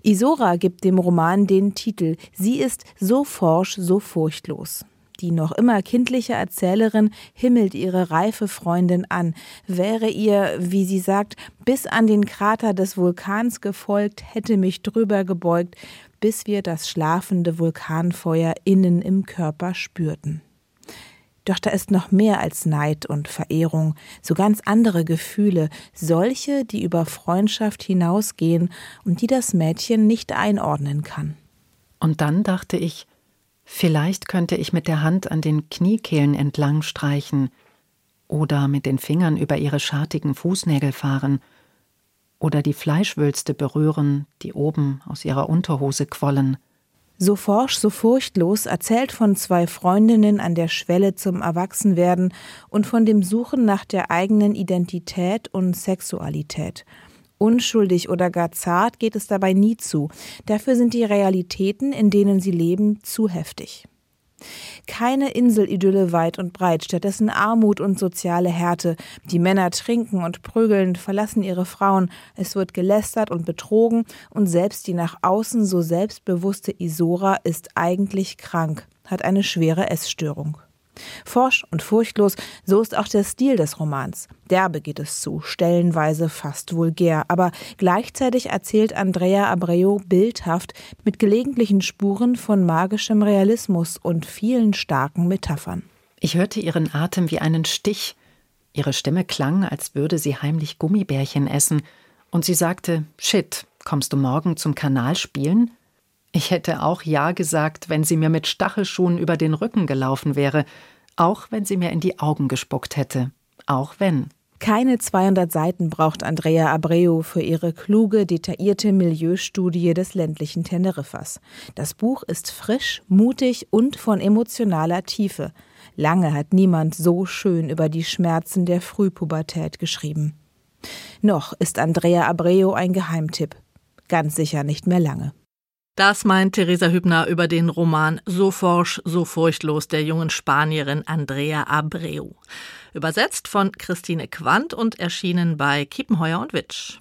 Isora gibt dem Roman den Titel Sie ist so forsch, so furchtlos. Die noch immer kindliche Erzählerin himmelt ihre reife Freundin an, wäre ihr, wie sie sagt, bis an den Krater des Vulkans gefolgt, hätte mich drüber gebeugt, bis wir das schlafende Vulkanfeuer innen im Körper spürten. Doch da ist noch mehr als Neid und Verehrung, so ganz andere Gefühle, solche, die über Freundschaft hinausgehen und die das Mädchen nicht einordnen kann. Und dann dachte ich, Vielleicht könnte ich mit der Hand an den Kniekehlen entlang streichen oder mit den Fingern über ihre schartigen Fußnägel fahren oder die Fleischwülste berühren, die oben aus ihrer Unterhose quollen. So forsch, so furchtlos erzählt von zwei Freundinnen an der Schwelle zum Erwachsenwerden und von dem Suchen nach der eigenen Identität und Sexualität – Unschuldig oder gar zart geht es dabei nie zu. Dafür sind die Realitäten, in denen sie leben, zu heftig. Keine Inselidylle weit und breit, stattdessen Armut und soziale Härte. Die Männer trinken und prügeln, verlassen ihre Frauen, es wird gelästert und betrogen, und selbst die nach außen so selbstbewusste Isora ist eigentlich krank, hat eine schwere Essstörung. Forsch und furchtlos, so ist auch der Stil des Romans. Derbe geht es zu, stellenweise fast vulgär, aber gleichzeitig erzählt Andrea Abreu bildhaft mit gelegentlichen Spuren von magischem Realismus und vielen starken Metaphern. Ich hörte ihren Atem wie einen Stich. Ihre Stimme klang, als würde sie heimlich Gummibärchen essen, und sie sagte: Shit, kommst du morgen zum Kanal spielen? Ich hätte auch Ja gesagt, wenn sie mir mit Stachelschuhen über den Rücken gelaufen wäre, auch wenn sie mir in die Augen gespuckt hätte. Auch wenn. Keine 200 Seiten braucht Andrea Abreu für ihre kluge, detaillierte Milieustudie des ländlichen Teneriffas. Das Buch ist frisch, mutig und von emotionaler Tiefe. Lange hat niemand so schön über die Schmerzen der Frühpubertät geschrieben. Noch ist Andrea Abreu ein Geheimtipp. Ganz sicher nicht mehr lange. Das meint Theresa Hübner über den Roman So forsch, so furchtlos der jungen Spanierin Andrea Abreu. Übersetzt von Christine Quandt und erschienen bei Kiepenheuer und Witsch.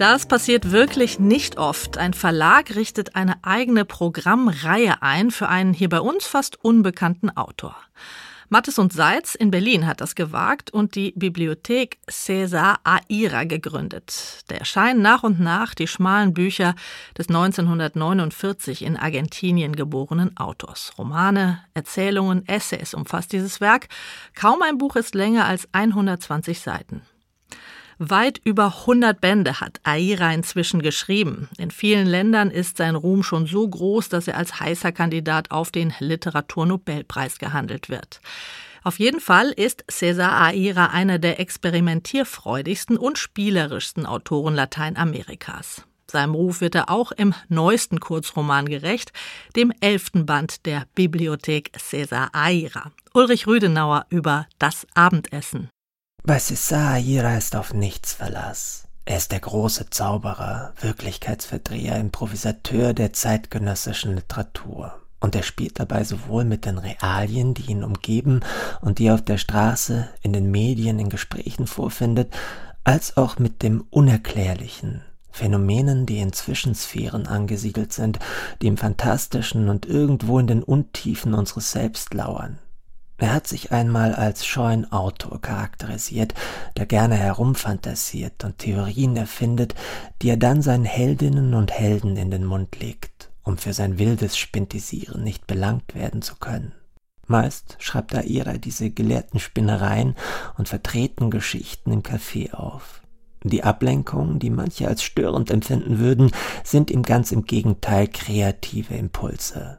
Das passiert wirklich nicht oft. Ein Verlag richtet eine eigene Programmreihe ein für einen hier bei uns fast unbekannten Autor. Mattes und Seitz in Berlin hat das gewagt und die Bibliothek César Aira gegründet. Da erscheinen nach und nach die schmalen Bücher des 1949 in Argentinien geborenen Autors. Romane, Erzählungen, Essays umfasst dieses Werk. Kaum ein Buch ist länger als 120 Seiten. Weit über 100 Bände hat Aira inzwischen geschrieben. In vielen Ländern ist sein Ruhm schon so groß, dass er als heißer Kandidat auf den Literaturnobelpreis gehandelt wird. Auf jeden Fall ist César Aira einer der experimentierfreudigsten und spielerischsten Autoren Lateinamerikas. Seinem Ruf wird er auch im neuesten Kurzroman gerecht, dem elften Band der Bibliothek César Aira. Ulrich Rüdenauer über das Abendessen. Bei César ist auf nichts Verlass. Er ist der große Zauberer, Wirklichkeitsverdreher, Improvisateur der zeitgenössischen Literatur. Und er spielt dabei sowohl mit den Realien, die ihn umgeben und die er auf der Straße, in den Medien, in Gesprächen vorfindet, als auch mit dem Unerklärlichen, Phänomenen, die in Zwischensphären angesiedelt sind, die im Fantastischen und irgendwo in den Untiefen unseres Selbst lauern. Er hat sich einmal als scheuen Autor charakterisiert, der gerne herumfantasiert und Theorien erfindet, die er dann seinen Heldinnen und Helden in den Mund legt, um für sein wildes Spintisieren nicht belangt werden zu können. Meist schreibt Aira diese gelehrten Spinnereien und vertreten Geschichten im Café auf. Die Ablenkungen, die manche als störend empfinden würden, sind ihm ganz im Gegenteil kreative Impulse.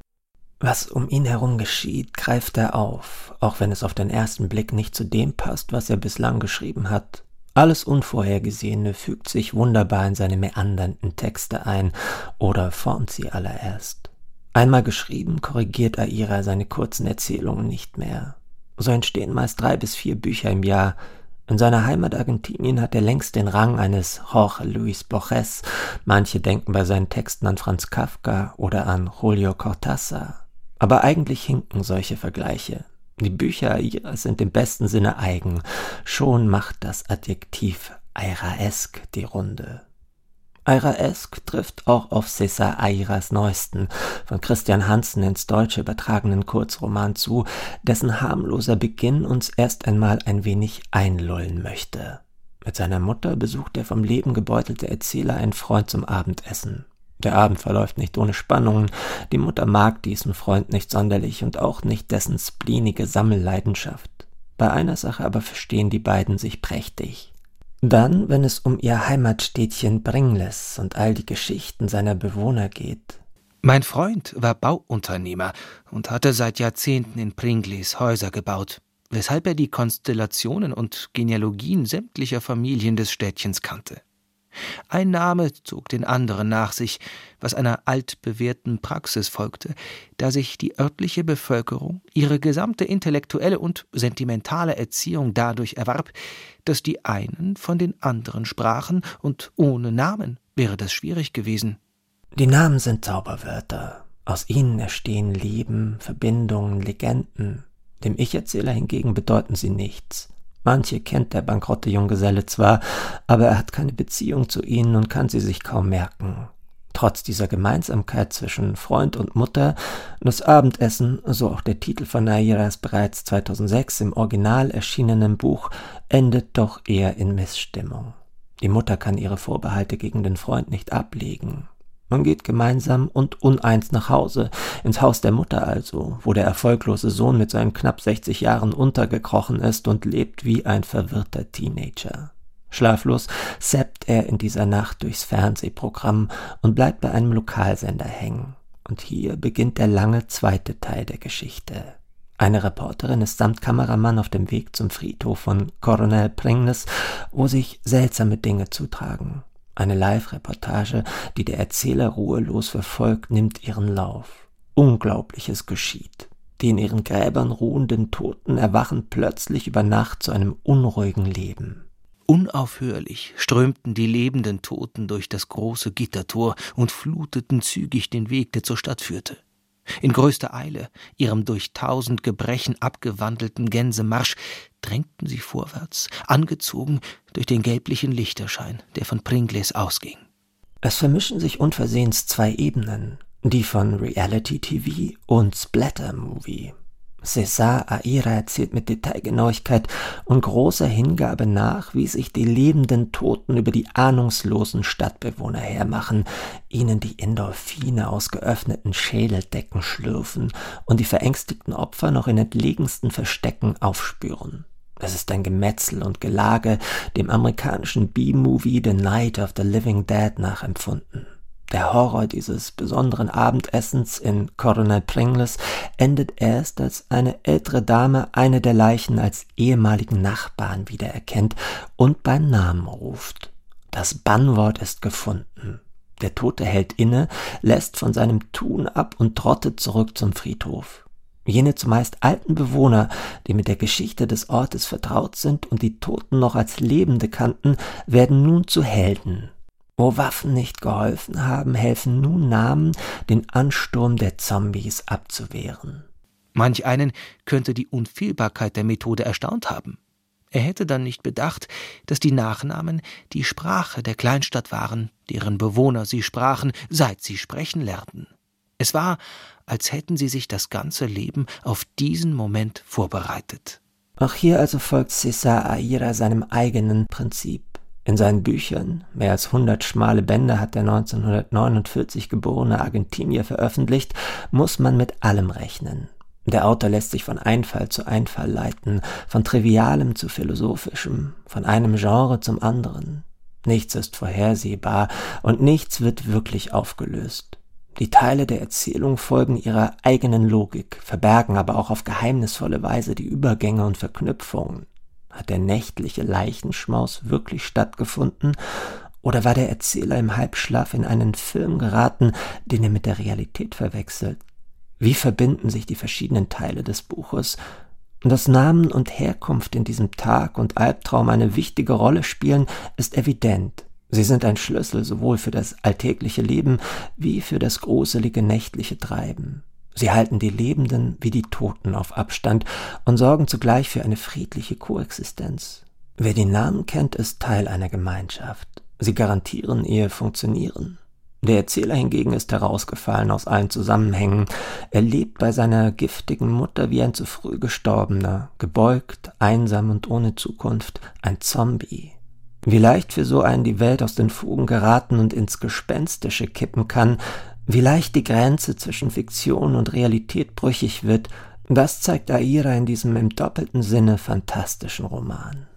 Was um ihn herum geschieht, greift er auf, auch wenn es auf den ersten Blick nicht zu dem passt, was er bislang geschrieben hat. Alles Unvorhergesehene fügt sich wunderbar in seine meandernden Texte ein oder formt sie allererst. Einmal geschrieben, korrigiert Aira seine kurzen Erzählungen nicht mehr. So entstehen meist drei bis vier Bücher im Jahr. In seiner Heimat Argentinien hat er längst den Rang eines Jorge Luis Borges. Manche denken bei seinen Texten an Franz Kafka oder an Julio Cortázar. Aber eigentlich hinken solche Vergleiche. Die Bücher sind im besten Sinne eigen. Schon macht das Adjektiv Airaesk die Runde. Airaesk trifft auch auf César Airas neuesten, von Christian Hansen ins Deutsche übertragenen Kurzroman zu, dessen harmloser Beginn uns erst einmal ein wenig einlullen möchte. Mit seiner Mutter besucht der vom Leben gebeutelte Erzähler einen Freund zum Abendessen. Der Abend verläuft nicht ohne Spannungen. Die Mutter mag diesen Freund nicht sonderlich und auch nicht dessen spleenige Sammelleidenschaft. Bei einer Sache aber verstehen die beiden sich prächtig. Dann, wenn es um ihr Heimatstädtchen Bringles und all die Geschichten seiner Bewohner geht. Mein Freund war Bauunternehmer und hatte seit Jahrzehnten in Pringles Häuser gebaut, weshalb er die Konstellationen und Genealogien sämtlicher Familien des Städtchens kannte. Ein Name zog den anderen nach sich, was einer altbewährten Praxis folgte, da sich die örtliche Bevölkerung ihre gesamte intellektuelle und sentimentale Erziehung dadurch erwarb, dass die einen von den anderen sprachen, und ohne Namen wäre das schwierig gewesen. Die Namen sind Zauberwörter. Aus ihnen erstehen Leben, Verbindungen, Legenden. Dem Ich-Erzähler hingegen bedeuten sie nichts. Manche kennt der bankrotte Junggeselle zwar, aber er hat keine Beziehung zu ihnen und kann sie sich kaum merken. Trotz dieser Gemeinsamkeit zwischen Freund und Mutter, das Abendessen, so auch der Titel von Nairas bereits 2006 im Original erschienenen Buch, endet doch eher in Missstimmung. Die Mutter kann ihre Vorbehalte gegen den Freund nicht ablegen. Man geht gemeinsam und uneins nach Hause, ins Haus der Mutter also, wo der erfolglose Sohn mit seinen knapp 60 Jahren untergekrochen ist und lebt wie ein verwirrter Teenager. Schlaflos seppt er in dieser Nacht durchs Fernsehprogramm und bleibt bei einem Lokalsender hängen. Und hier beginnt der lange zweite Teil der Geschichte. Eine Reporterin ist samt Kameramann auf dem Weg zum Friedhof von Coronel Pringles, wo sich seltsame Dinge zutragen. Eine Live-Reportage, die der Erzähler ruhelos verfolgt, nimmt ihren Lauf. Unglaubliches geschieht. Die in ihren Gräbern ruhenden Toten erwachen plötzlich über Nacht zu einem unruhigen Leben. Unaufhörlich strömten die lebenden Toten durch das große Gittertor und fluteten zügig den Weg, der zur Stadt führte. In größter Eile, ihrem durch tausend Gebrechen abgewandelten Gänsemarsch, drängten sie vorwärts, angezogen durch den gelblichen Lichterschein, der von Pringles ausging. Es vermischen sich unversehens zwei Ebenen, die von Reality TV und Splatter Movie. César Aira erzählt mit Detailgenauigkeit und großer Hingabe nach, wie sich die lebenden Toten über die ahnungslosen Stadtbewohner hermachen, ihnen die Endorphine aus geöffneten Schädeldecken schlürfen und die verängstigten Opfer noch in entlegensten Verstecken aufspüren. Es ist ein Gemetzel und Gelage dem amerikanischen B-Movie The Night of the Living Dead nachempfunden. Der Horror dieses besonderen Abendessens in Coronel Pringles endet erst, als eine ältere Dame eine der Leichen als ehemaligen Nachbarn wiedererkennt und beim Namen ruft. Das Bannwort ist gefunden. Der Tote hält inne, lässt von seinem Tun ab und trottet zurück zum Friedhof. Jene zumeist alten Bewohner, die mit der Geschichte des Ortes vertraut sind und die Toten noch als Lebende kannten, werden nun zu Helden. Wo Waffen nicht geholfen haben, helfen nun Namen, den Ansturm der Zombies abzuwehren. Manch einen könnte die Unfehlbarkeit der Methode erstaunt haben. Er hätte dann nicht bedacht, dass die Nachnamen die Sprache der Kleinstadt waren, deren Bewohner sie sprachen, seit sie sprechen lernten. Es war, als hätten sie sich das ganze Leben auf diesen Moment vorbereitet. Auch hier also folgt César Aira seinem eigenen Prinzip. In seinen Büchern, mehr als 100 schmale Bände hat der 1949 geborene Argentinier veröffentlicht, muss man mit allem rechnen. Der Autor lässt sich von Einfall zu Einfall leiten, von Trivialem zu Philosophischem, von einem Genre zum anderen. Nichts ist vorhersehbar und nichts wird wirklich aufgelöst. Die Teile der Erzählung folgen ihrer eigenen Logik, verbergen aber auch auf geheimnisvolle Weise die Übergänge und Verknüpfungen. Hat der nächtliche Leichenschmaus wirklich stattgefunden, oder war der Erzähler im Halbschlaf in einen Film geraten, den er mit der Realität verwechselt? Wie verbinden sich die verschiedenen Teile des Buches? Dass Namen und Herkunft in diesem Tag und Albtraum eine wichtige Rolle spielen, ist evident. Sie sind ein Schlüssel sowohl für das alltägliche Leben wie für das gruselige nächtliche Treiben. Sie halten die Lebenden wie die Toten auf Abstand und sorgen zugleich für eine friedliche Koexistenz. Wer die Namen kennt, ist Teil einer Gemeinschaft. Sie garantieren ihr Funktionieren. Der Erzähler hingegen ist herausgefallen aus allen Zusammenhängen. Er lebt bei seiner giftigen Mutter wie ein zu früh gestorbener, gebeugt, einsam und ohne Zukunft, ein Zombie. Wie leicht für so einen die Welt aus den Fugen geraten und ins Gespenstische kippen kann, wie leicht die Grenze zwischen Fiktion und Realität brüchig wird, das zeigt Aira in diesem im doppelten Sinne fantastischen Roman.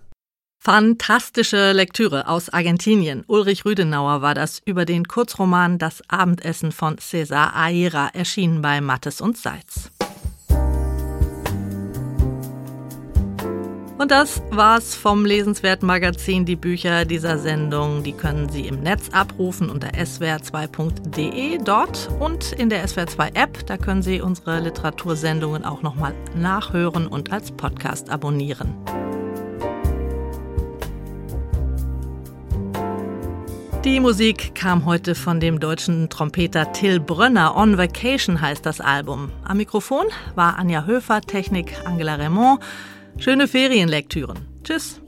Fantastische Lektüre aus Argentinien. Ulrich Rüdenauer war das über den Kurzroman Das Abendessen von César Aira, erschienen bei Mattes und Seitz. Und das war's vom Lesenswert Magazin. Die Bücher dieser Sendung, die können Sie im Netz abrufen unter swr2.de dort und in der SWR2 App. Da können Sie unsere Literatursendungen auch nochmal nachhören und als Podcast abonnieren. Die Musik kam heute von dem deutschen Trompeter Till Brönner. On Vacation heißt das Album. Am Mikrofon war Anja Höfer, Technik Angela Raymond. Schöne Ferienlektüren. Tschüss.